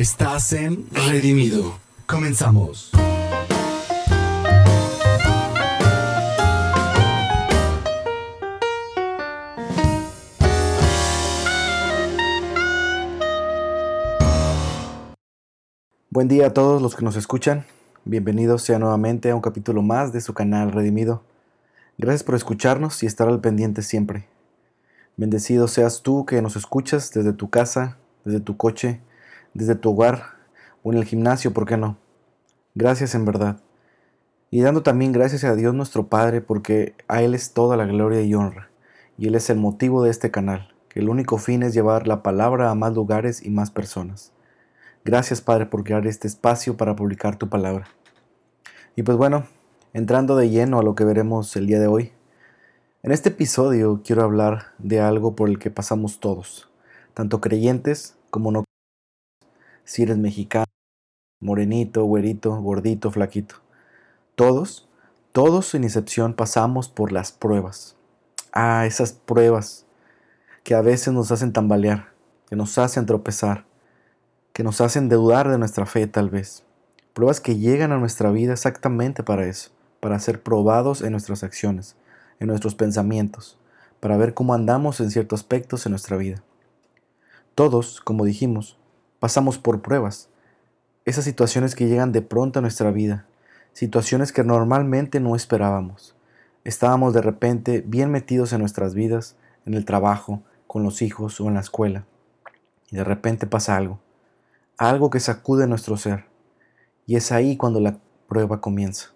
Estás en Redimido. Comenzamos. Buen día a todos los que nos escuchan. Bienvenidos sea nuevamente a un capítulo más de su canal Redimido. Gracias por escucharnos y estar al pendiente siempre. Bendecido seas tú que nos escuchas desde tu casa, desde tu coche, desde tu hogar o en el gimnasio, ¿por qué no? Gracias en verdad. Y dando también gracias a Dios nuestro Padre porque a Él es toda la gloria y honra. Y Él es el motivo de este canal, que el único fin es llevar la palabra a más lugares y más personas. Gracias Padre por crear este espacio para publicar tu palabra. Y pues bueno, entrando de lleno a lo que veremos el día de hoy. En este episodio quiero hablar de algo por el que pasamos todos, tanto creyentes como no si eres mexicano, morenito, güerito, gordito, flaquito. Todos, todos sin excepción pasamos por las pruebas. Ah, esas pruebas que a veces nos hacen tambalear, que nos hacen tropezar, que nos hacen dudar de nuestra fe tal vez. Pruebas que llegan a nuestra vida exactamente para eso, para ser probados en nuestras acciones, en nuestros pensamientos, para ver cómo andamos en ciertos aspectos en nuestra vida. Todos, como dijimos, pasamos por pruebas, esas situaciones que llegan de pronto a nuestra vida, situaciones que normalmente no esperábamos. Estábamos de repente bien metidos en nuestras vidas, en el trabajo, con los hijos o en la escuela, y de repente pasa algo, algo que sacude nuestro ser, y es ahí cuando la prueba comienza.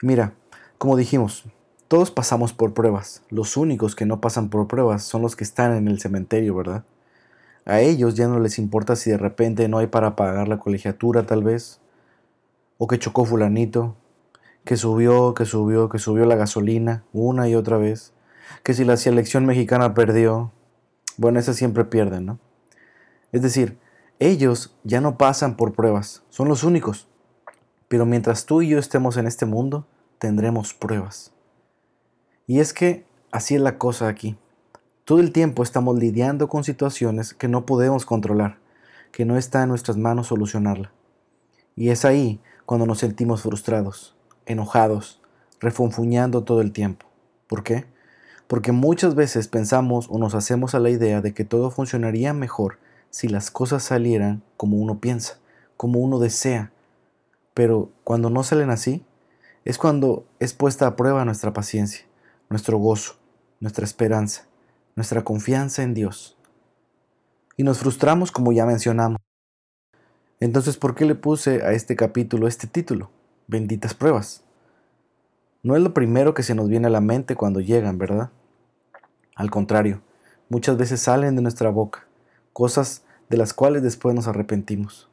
Mira, como dijimos, todos pasamos por pruebas, los únicos que no pasan por pruebas son los que están en el cementerio, ¿verdad? A ellos ya no les importa si de repente no hay para pagar la colegiatura tal vez, o que chocó fulanito, que subió, que subió, que subió la gasolina una y otra vez, que si la selección mexicana perdió, bueno, esas siempre pierden, ¿no? Es decir, ellos ya no pasan por pruebas, son los únicos. Pero mientras tú y yo estemos en este mundo, tendremos pruebas. Y es que así es la cosa aquí. Todo el tiempo estamos lidiando con situaciones que no podemos controlar, que no está en nuestras manos solucionarla. Y es ahí cuando nos sentimos frustrados, enojados, refunfuñando todo el tiempo. ¿Por qué? Porque muchas veces pensamos o nos hacemos a la idea de que todo funcionaría mejor si las cosas salieran como uno piensa, como uno desea. Pero cuando no salen así, es cuando es puesta a prueba nuestra paciencia, nuestro gozo, nuestra esperanza nuestra confianza en Dios. Y nos frustramos como ya mencionamos. Entonces, ¿por qué le puse a este capítulo este título? Benditas pruebas. No es lo primero que se nos viene a la mente cuando llegan, ¿verdad? Al contrario, muchas veces salen de nuestra boca, cosas de las cuales después nos arrepentimos.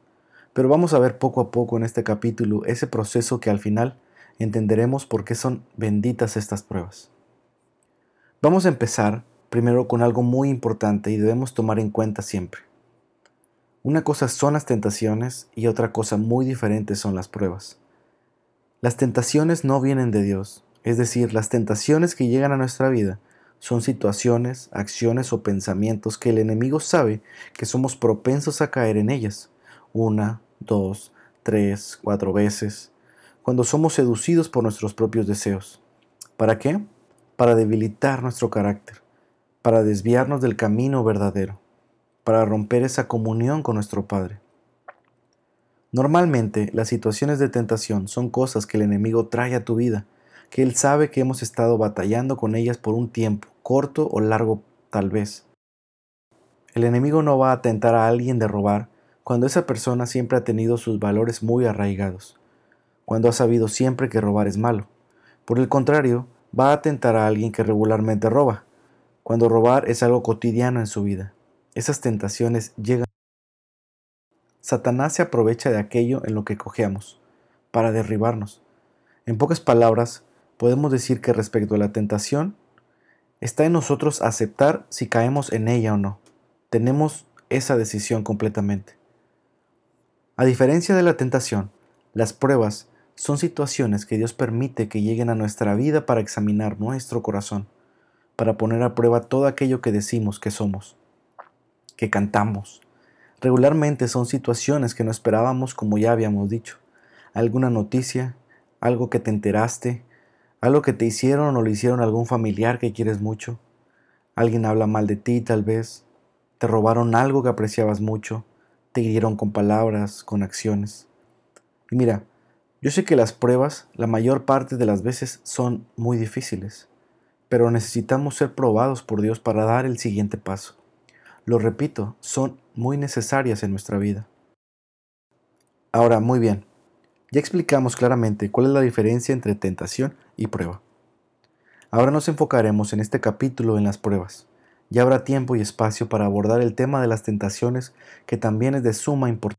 Pero vamos a ver poco a poco en este capítulo ese proceso que al final entenderemos por qué son benditas estas pruebas. Vamos a empezar primero con algo muy importante y debemos tomar en cuenta siempre. Una cosa son las tentaciones y otra cosa muy diferente son las pruebas. Las tentaciones no vienen de Dios, es decir, las tentaciones que llegan a nuestra vida son situaciones, acciones o pensamientos que el enemigo sabe que somos propensos a caer en ellas, una, dos, tres, cuatro veces, cuando somos seducidos por nuestros propios deseos. ¿Para qué? Para debilitar nuestro carácter para desviarnos del camino verdadero, para romper esa comunión con nuestro Padre. Normalmente las situaciones de tentación son cosas que el enemigo trae a tu vida, que él sabe que hemos estado batallando con ellas por un tiempo, corto o largo tal vez. El enemigo no va a tentar a alguien de robar cuando esa persona siempre ha tenido sus valores muy arraigados, cuando ha sabido siempre que robar es malo. Por el contrario, va a tentar a alguien que regularmente roba, cuando robar es algo cotidiano en su vida. Esas tentaciones llegan. Satanás se aprovecha de aquello en lo que cojeamos, para derribarnos. En pocas palabras, podemos decir que respecto a la tentación, está en nosotros aceptar si caemos en ella o no. Tenemos esa decisión completamente. A diferencia de la tentación, las pruebas son situaciones que Dios permite que lleguen a nuestra vida para examinar nuestro corazón para poner a prueba todo aquello que decimos que somos, que cantamos, Regularmente son situaciones que no esperábamos como ya habíamos dicho. Alguna noticia, algo que te enteraste, algo que te hicieron o le hicieron algún familiar que quieres mucho. Alguien habla mal de ti tal vez. Te robaron algo que apreciabas mucho. Te hirieron con palabras, con acciones. Y mira, yo sé que las pruebas la mayor parte de las veces son muy difíciles, pero necesitamos ser probados por Dios para dar el siguiente paso. Lo repito, son muy necesarias en nuestra vida. Ahora, muy bien, ya explicamos claramente cuál es la diferencia entre tentación y prueba. Ahora nos enfocaremos en este capítulo en las pruebas. Ya habrá tiempo y espacio para abordar el tema de las tentaciones que también es de suma importancia.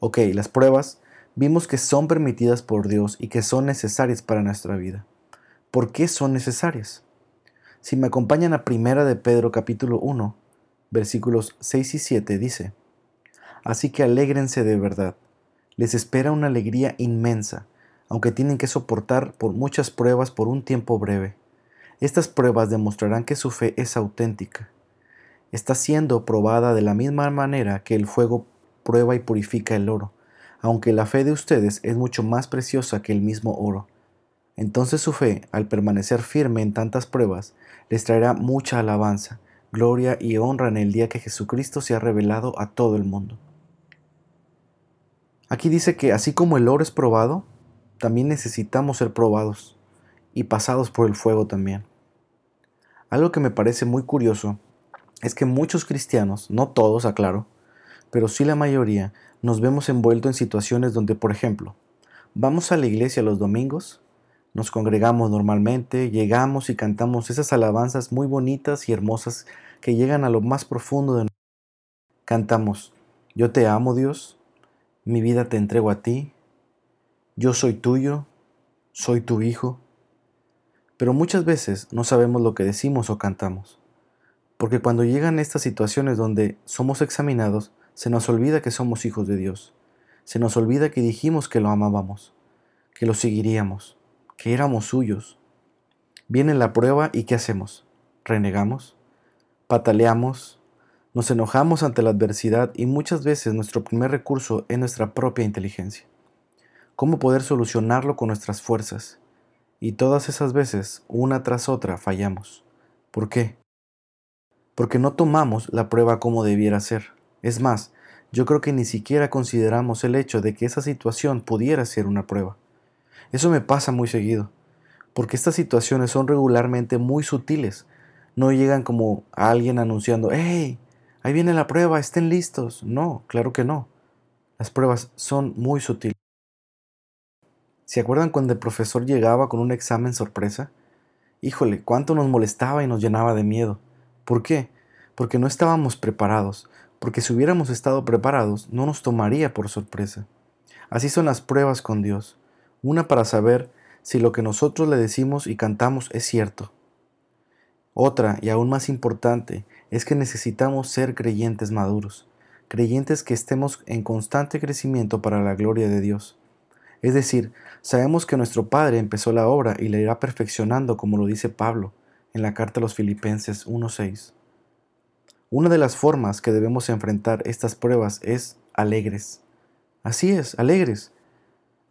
Ok, las pruebas vimos que son permitidas por Dios y que son necesarias para nuestra vida. ¿Por qué son necesarias? Si me acompañan a Primera de Pedro capítulo 1, versículos 6 y 7 dice, Así que alégrense de verdad, les espera una alegría inmensa, aunque tienen que soportar por muchas pruebas por un tiempo breve. Estas pruebas demostrarán que su fe es auténtica. Está siendo probada de la misma manera que el fuego prueba y purifica el oro, aunque la fe de ustedes es mucho más preciosa que el mismo oro. Entonces su fe, al permanecer firme en tantas pruebas, les traerá mucha alabanza, gloria y honra en el día que Jesucristo se ha revelado a todo el mundo. Aquí dice que así como el oro es probado, también necesitamos ser probados y pasados por el fuego también. Algo que me parece muy curioso es que muchos cristianos, no todos, aclaro, pero sí la mayoría, nos vemos envueltos en situaciones donde, por ejemplo, vamos a la iglesia los domingos, nos congregamos normalmente, llegamos y cantamos esas alabanzas muy bonitas y hermosas que llegan a lo más profundo de nosotros. Cantamos, yo te amo Dios, mi vida te entrego a ti, yo soy tuyo, soy tu hijo. Pero muchas veces no sabemos lo que decimos o cantamos, porque cuando llegan estas situaciones donde somos examinados, se nos olvida que somos hijos de Dios. Se nos olvida que dijimos que lo amábamos, que lo seguiríamos, que éramos suyos. Viene la prueba y ¿qué hacemos? Renegamos, pataleamos, nos enojamos ante la adversidad y muchas veces nuestro primer recurso es nuestra propia inteligencia. ¿Cómo poder solucionarlo con nuestras fuerzas? Y todas esas veces, una tras otra, fallamos. ¿Por qué? Porque no tomamos la prueba como debiera ser. Es más, yo creo que ni siquiera consideramos el hecho de que esa situación pudiera ser una prueba. Eso me pasa muy seguido, porque estas situaciones son regularmente muy sutiles. No llegan como a alguien anunciando, ¡Hey! Ahí viene la prueba, estén listos. No, claro que no. Las pruebas son muy sutiles. ¿Se acuerdan cuando el profesor llegaba con un examen sorpresa? Híjole, cuánto nos molestaba y nos llenaba de miedo. ¿Por qué? Porque no estábamos preparados, porque si hubiéramos estado preparados no nos tomaría por sorpresa. Así son las pruebas con Dios, una para saber si lo que nosotros le decimos y cantamos es cierto. Otra, y aún más importante, es que necesitamos ser creyentes maduros, creyentes que estemos en constante crecimiento para la gloria de Dios. Es decir, sabemos que nuestro Padre empezó la obra y la irá perfeccionando como lo dice Pablo en la carta a los Filipenses 1.6. Una de las formas que debemos enfrentar estas pruebas es alegres. Así es, alegres.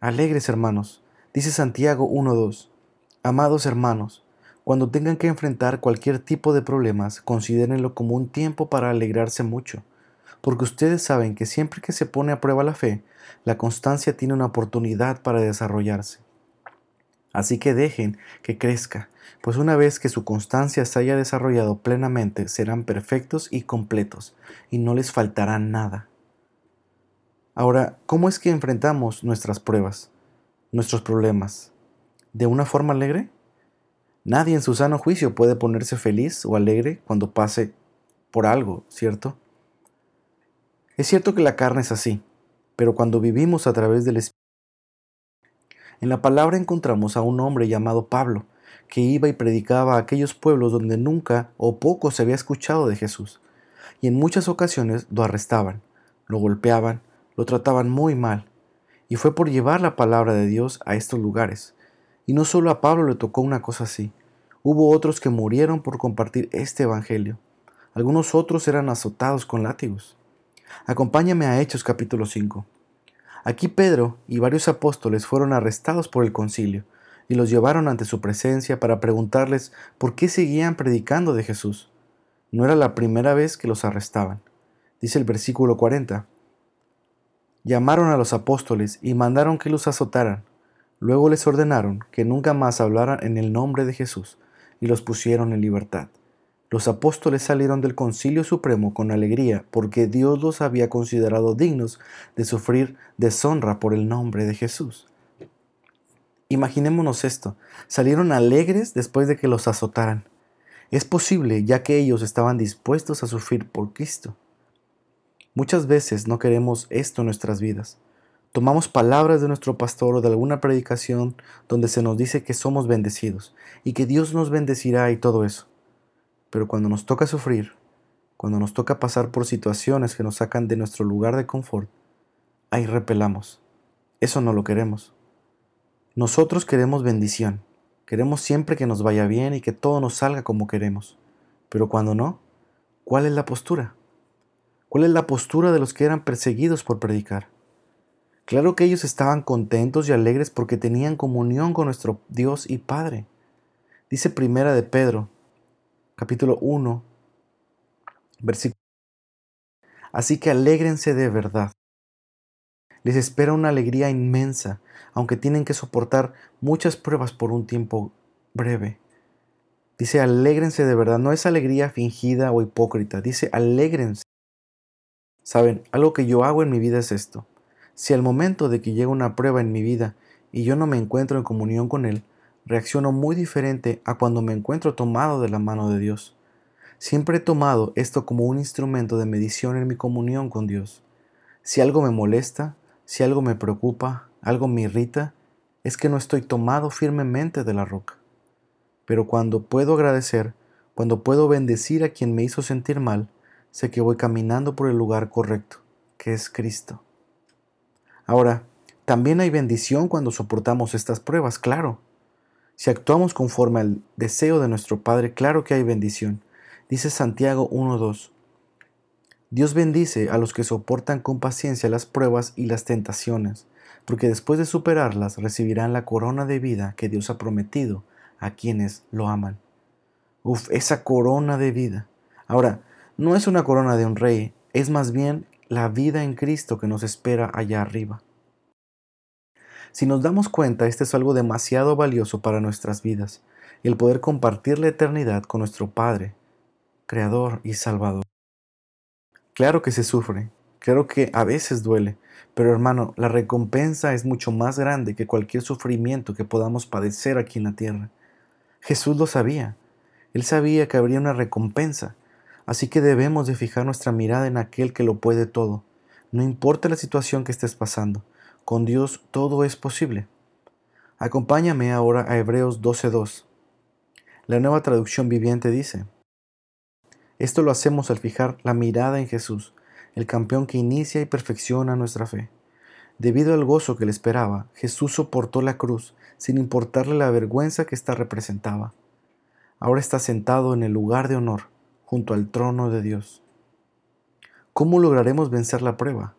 Alegres hermanos. Dice Santiago 1.2. Amados hermanos, cuando tengan que enfrentar cualquier tipo de problemas, considérenlo como un tiempo para alegrarse mucho, porque ustedes saben que siempre que se pone a prueba la fe, la constancia tiene una oportunidad para desarrollarse. Así que dejen que crezca, pues una vez que su constancia se haya desarrollado plenamente, serán perfectos y completos, y no les faltará nada. Ahora, ¿cómo es que enfrentamos nuestras pruebas, nuestros problemas? ¿De una forma alegre? Nadie en su sano juicio puede ponerse feliz o alegre cuando pase por algo, ¿cierto? Es cierto que la carne es así, pero cuando vivimos a través del Espíritu, en la palabra encontramos a un hombre llamado Pablo, que iba y predicaba a aquellos pueblos donde nunca o poco se había escuchado de Jesús, y en muchas ocasiones lo arrestaban, lo golpeaban, lo trataban muy mal, y fue por llevar la palabra de Dios a estos lugares. Y no solo a Pablo le tocó una cosa así, hubo otros que murieron por compartir este Evangelio. Algunos otros eran azotados con látigos. Acompáñame a Hechos capítulo 5. Aquí Pedro y varios apóstoles fueron arrestados por el concilio y los llevaron ante su presencia para preguntarles por qué seguían predicando de Jesús. No era la primera vez que los arrestaban. Dice el versículo 40. Llamaron a los apóstoles y mandaron que los azotaran. Luego les ordenaron que nunca más hablaran en el nombre de Jesús y los pusieron en libertad. Los apóstoles salieron del concilio supremo con alegría porque Dios los había considerado dignos de sufrir deshonra por el nombre de Jesús. Imaginémonos esto, salieron alegres después de que los azotaran. Es posible ya que ellos estaban dispuestos a sufrir por Cristo. Muchas veces no queremos esto en nuestras vidas. Tomamos palabras de nuestro pastor o de alguna predicación donde se nos dice que somos bendecidos y que Dios nos bendecirá y todo eso. Pero cuando nos toca sufrir, cuando nos toca pasar por situaciones que nos sacan de nuestro lugar de confort, ahí repelamos. Eso no lo queremos. Nosotros queremos bendición. Queremos siempre que nos vaya bien y que todo nos salga como queremos. Pero cuando no, ¿cuál es la postura? ¿Cuál es la postura de los que eran perseguidos por predicar? Claro que ellos estaban contentos y alegres porque tenían comunión con nuestro Dios y Padre. Dice Primera de Pedro capítulo 1, versículo. Así que alégrense de verdad. Les espera una alegría inmensa, aunque tienen que soportar muchas pruebas por un tiempo breve. Dice, alégrense de verdad, no es alegría fingida o hipócrita, dice, alégrense. Saben, algo que yo hago en mi vida es esto. Si al momento de que llega una prueba en mi vida y yo no me encuentro en comunión con Él, reacciono muy diferente a cuando me encuentro tomado de la mano de Dios. Siempre he tomado esto como un instrumento de medición en mi comunión con Dios. Si algo me molesta, si algo me preocupa, algo me irrita, es que no estoy tomado firmemente de la roca. Pero cuando puedo agradecer, cuando puedo bendecir a quien me hizo sentir mal, sé que voy caminando por el lugar correcto, que es Cristo. Ahora, también hay bendición cuando soportamos estas pruebas, claro. Si actuamos conforme al deseo de nuestro Padre, claro que hay bendición. Dice Santiago 1.2. Dios bendice a los que soportan con paciencia las pruebas y las tentaciones, porque después de superarlas recibirán la corona de vida que Dios ha prometido a quienes lo aman. Uf, esa corona de vida. Ahora, no es una corona de un rey, es más bien la vida en Cristo que nos espera allá arriba. Si nos damos cuenta, este es algo demasiado valioso para nuestras vidas, el poder compartir la eternidad con nuestro Padre, Creador y Salvador. Claro que se sufre, claro que a veces duele, pero hermano, la recompensa es mucho más grande que cualquier sufrimiento que podamos padecer aquí en la tierra. Jesús lo sabía, él sabía que habría una recompensa, así que debemos de fijar nuestra mirada en aquel que lo puede todo, no importa la situación que estés pasando, con Dios todo es posible. Acompáñame ahora a Hebreos 12.2. La nueva traducción viviente dice, Esto lo hacemos al fijar la mirada en Jesús, el campeón que inicia y perfecciona nuestra fe. Debido al gozo que le esperaba, Jesús soportó la cruz sin importarle la vergüenza que ésta representaba. Ahora está sentado en el lugar de honor, junto al trono de Dios. ¿Cómo lograremos vencer la prueba?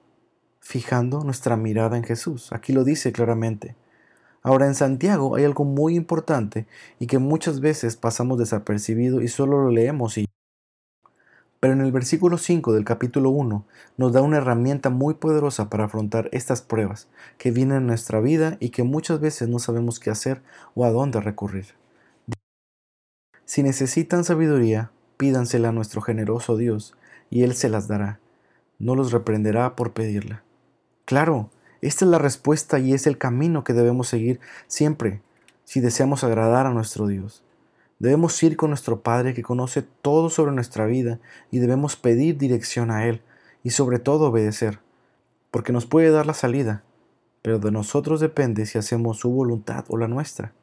fijando nuestra mirada en Jesús. Aquí lo dice claramente. Ahora en Santiago hay algo muy importante y que muchas veces pasamos desapercibido y solo lo leemos y... Pero en el versículo 5 del capítulo 1 nos da una herramienta muy poderosa para afrontar estas pruebas que vienen en nuestra vida y que muchas veces no sabemos qué hacer o a dónde recurrir. Si necesitan sabiduría, pídansela a nuestro generoso Dios y Él se las dará. No los reprenderá por pedirla. Claro, esta es la respuesta y es el camino que debemos seguir siempre si deseamos agradar a nuestro Dios. Debemos ir con nuestro Padre que conoce todo sobre nuestra vida y debemos pedir dirección a Él y sobre todo obedecer, porque nos puede dar la salida, pero de nosotros depende si hacemos su voluntad o la nuestra.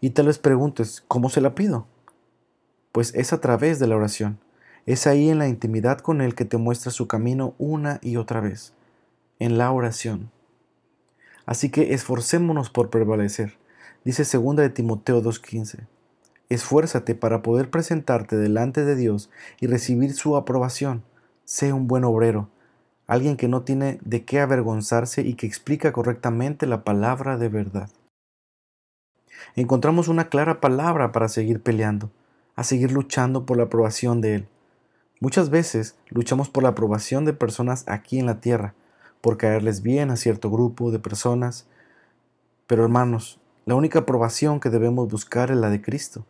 Y tal vez preguntes, ¿cómo se la pido? Pues es a través de la oración. Es ahí en la intimidad con Él que te muestra su camino una y otra vez en la oración. Así que esforcémonos por prevalecer, dice 2 de Timoteo 2.15. Esfuérzate para poder presentarte delante de Dios y recibir su aprobación. Sé un buen obrero, alguien que no tiene de qué avergonzarse y que explica correctamente la palabra de verdad. Encontramos una clara palabra para seguir peleando, a seguir luchando por la aprobación de Él. Muchas veces luchamos por la aprobación de personas aquí en la tierra, por caerles bien a cierto grupo de personas, pero hermanos, la única aprobación que debemos buscar es la de Cristo.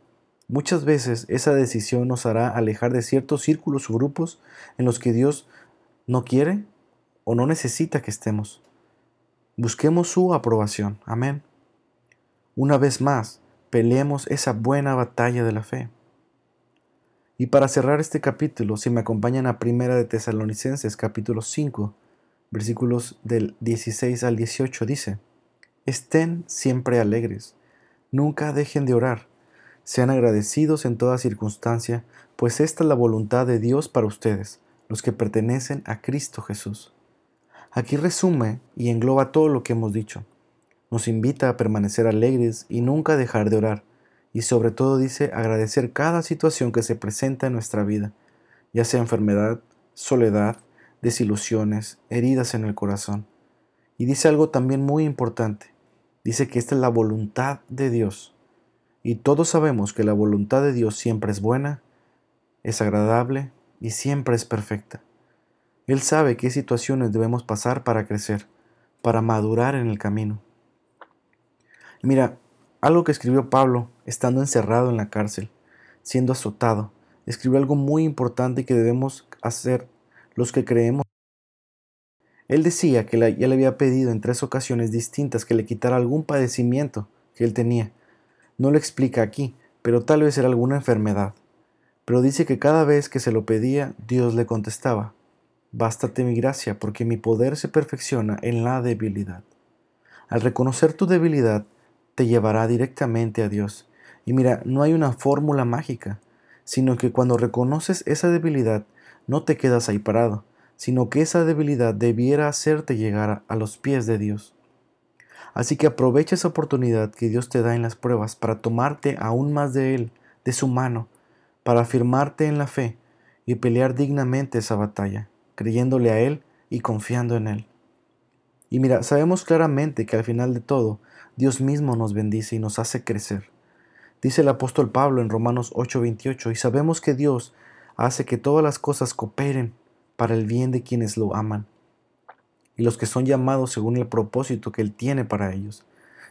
Muchas veces esa decisión nos hará alejar de ciertos círculos o grupos en los que Dios no quiere o no necesita que estemos. Busquemos su aprobación. Amén. Una vez más, peleemos esa buena batalla de la fe. Y para cerrar este capítulo, si me acompañan a Primera de Tesalonicenses capítulo 5, versículos del 16 al 18 dice, Estén siempre alegres, nunca dejen de orar sean agradecidos en toda circunstancia, pues esta es la voluntad de Dios para ustedes, los que pertenecen a Cristo Jesús. Aquí resume y engloba todo lo que hemos dicho. Nos invita a permanecer alegres y nunca dejar de orar, y sobre todo dice agradecer cada situación que se presenta en nuestra vida, ya sea enfermedad, soledad, desilusiones, heridas en el corazón. Y dice algo también muy importante. Dice que esta es la voluntad de Dios y todos sabemos que la voluntad de Dios siempre es buena, es agradable y siempre es perfecta. Él sabe qué situaciones debemos pasar para crecer, para madurar en el camino. Mira, algo que escribió Pablo estando encerrado en la cárcel, siendo azotado, escribió algo muy importante que debemos hacer los que creemos. Él decía que ya le había pedido en tres ocasiones distintas que le quitara algún padecimiento que él tenía, no lo explica aquí, pero tal vez era alguna enfermedad. Pero dice que cada vez que se lo pedía, Dios le contestaba, Bástate mi gracia, porque mi poder se perfecciona en la debilidad. Al reconocer tu debilidad, te llevará directamente a Dios. Y mira, no hay una fórmula mágica, sino que cuando reconoces esa debilidad, no te quedas ahí parado, sino que esa debilidad debiera hacerte llegar a los pies de Dios. Así que aprovecha esa oportunidad que Dios te da en las pruebas para tomarte aún más de Él, de su mano, para afirmarte en la fe y pelear dignamente esa batalla, creyéndole a Él y confiando en Él. Y mira, sabemos claramente que al final de todo, Dios mismo nos bendice y nos hace crecer. Dice el apóstol Pablo en Romanos 8:28, y sabemos que Dios hace que todas las cosas cooperen para el bien de quienes lo aman y los que son llamados según el propósito que Él tiene para ellos.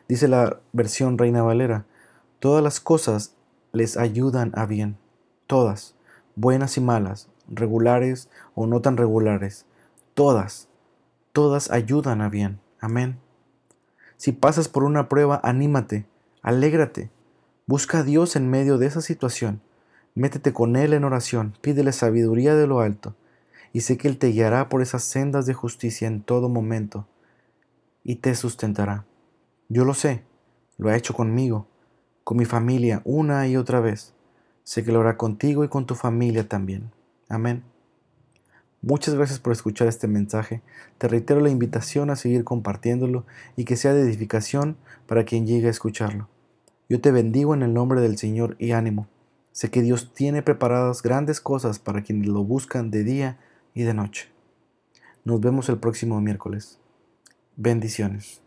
Dice la versión Reina Valera, todas las cosas les ayudan a bien, todas, buenas y malas, regulares o no tan regulares, todas, todas ayudan a bien. Amén. Si pasas por una prueba, anímate, alégrate, busca a Dios en medio de esa situación, métete con Él en oración, pídele sabiduría de lo alto, y sé que Él te guiará por esas sendas de justicia en todo momento y te sustentará. Yo lo sé, lo ha hecho conmigo, con mi familia una y otra vez. Sé que lo hará contigo y con tu familia también. Amén. Muchas gracias por escuchar este mensaje. Te reitero la invitación a seguir compartiéndolo y que sea de edificación para quien llegue a escucharlo. Yo te bendigo en el nombre del Señor y ánimo. Sé que Dios tiene preparadas grandes cosas para quienes lo buscan de día y de noche. Nos vemos el próximo miércoles. Bendiciones.